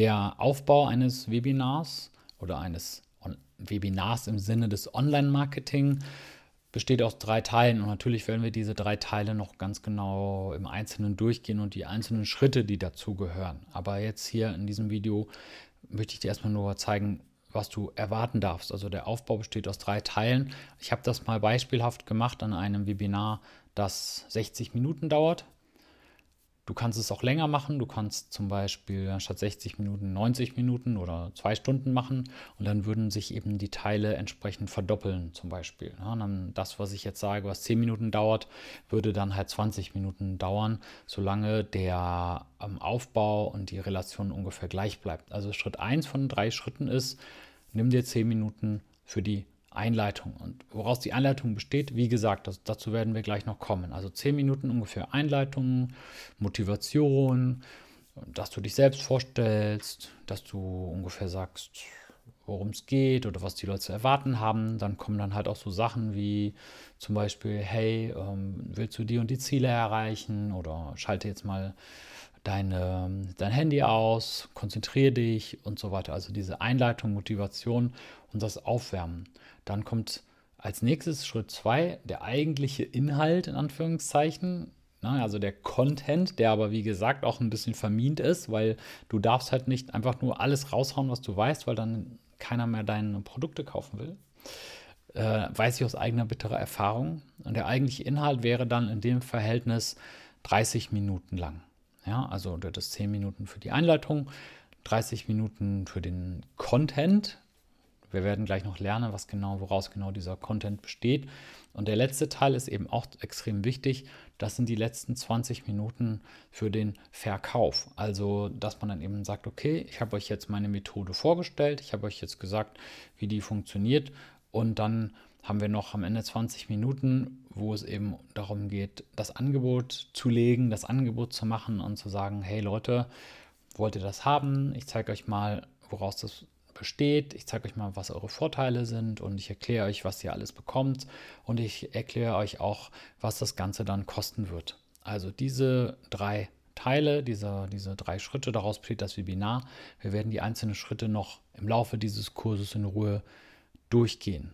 Der Aufbau eines Webinars oder eines Webinars im Sinne des Online-Marketing besteht aus drei Teilen und natürlich werden wir diese drei Teile noch ganz genau im Einzelnen durchgehen und die einzelnen Schritte, die dazugehören. Aber jetzt hier in diesem Video möchte ich dir erstmal nur zeigen, was du erwarten darfst. Also der Aufbau besteht aus drei Teilen. Ich habe das mal beispielhaft gemacht an einem Webinar, das 60 Minuten dauert. Du kannst es auch länger machen. Du kannst zum Beispiel statt 60 Minuten 90 Minuten oder zwei Stunden machen und dann würden sich eben die Teile entsprechend verdoppeln zum Beispiel. Ja, dann das, was ich jetzt sage, was 10 Minuten dauert, würde dann halt 20 Minuten dauern, solange der ähm, Aufbau und die Relation ungefähr gleich bleibt. Also Schritt 1 von drei Schritten ist, nimm dir 10 Minuten für die Einleitung. Und woraus die Einleitung besteht, wie gesagt, das, dazu werden wir gleich noch kommen. Also zehn Minuten ungefähr Einleitung, Motivation, dass du dich selbst vorstellst, dass du ungefähr sagst, worum es geht oder was die Leute zu erwarten haben. Dann kommen dann halt auch so Sachen wie zum Beispiel, hey, ähm, willst du die und die Ziele erreichen oder schalte jetzt mal deine, dein Handy aus, konzentriere dich und so weiter. Also diese Einleitung, Motivation und das Aufwärmen. Dann kommt als nächstes Schritt 2 der eigentliche Inhalt in Anführungszeichen. Na, also der Content, der aber wie gesagt auch ein bisschen vermint ist, weil du darfst halt nicht einfach nur alles raushauen, was du weißt, weil dann keiner mehr deine Produkte kaufen will. Äh, weiß ich aus eigener bitterer Erfahrung. Und der eigentliche Inhalt wäre dann in dem Verhältnis 30 Minuten lang. Ja, also das ist 10 Minuten für die Einleitung, 30 Minuten für den Content, wir werden gleich noch lernen, was genau, woraus genau dieser Content besteht. Und der letzte Teil ist eben auch extrem wichtig. Das sind die letzten 20 Minuten für den Verkauf. Also, dass man dann eben sagt, okay, ich habe euch jetzt meine Methode vorgestellt, ich habe euch jetzt gesagt, wie die funktioniert. Und dann haben wir noch am Ende 20 Minuten, wo es eben darum geht, das Angebot zu legen, das Angebot zu machen und zu sagen, hey Leute, wollt ihr das haben? Ich zeige euch mal, woraus das besteht. Ich zeige euch mal, was eure Vorteile sind und ich erkläre euch, was ihr alles bekommt und ich erkläre euch auch, was das Ganze dann kosten wird. Also diese drei Teile, diese, diese drei Schritte, daraus besteht das Webinar. Wir werden die einzelnen Schritte noch im Laufe dieses Kurses in Ruhe durchgehen.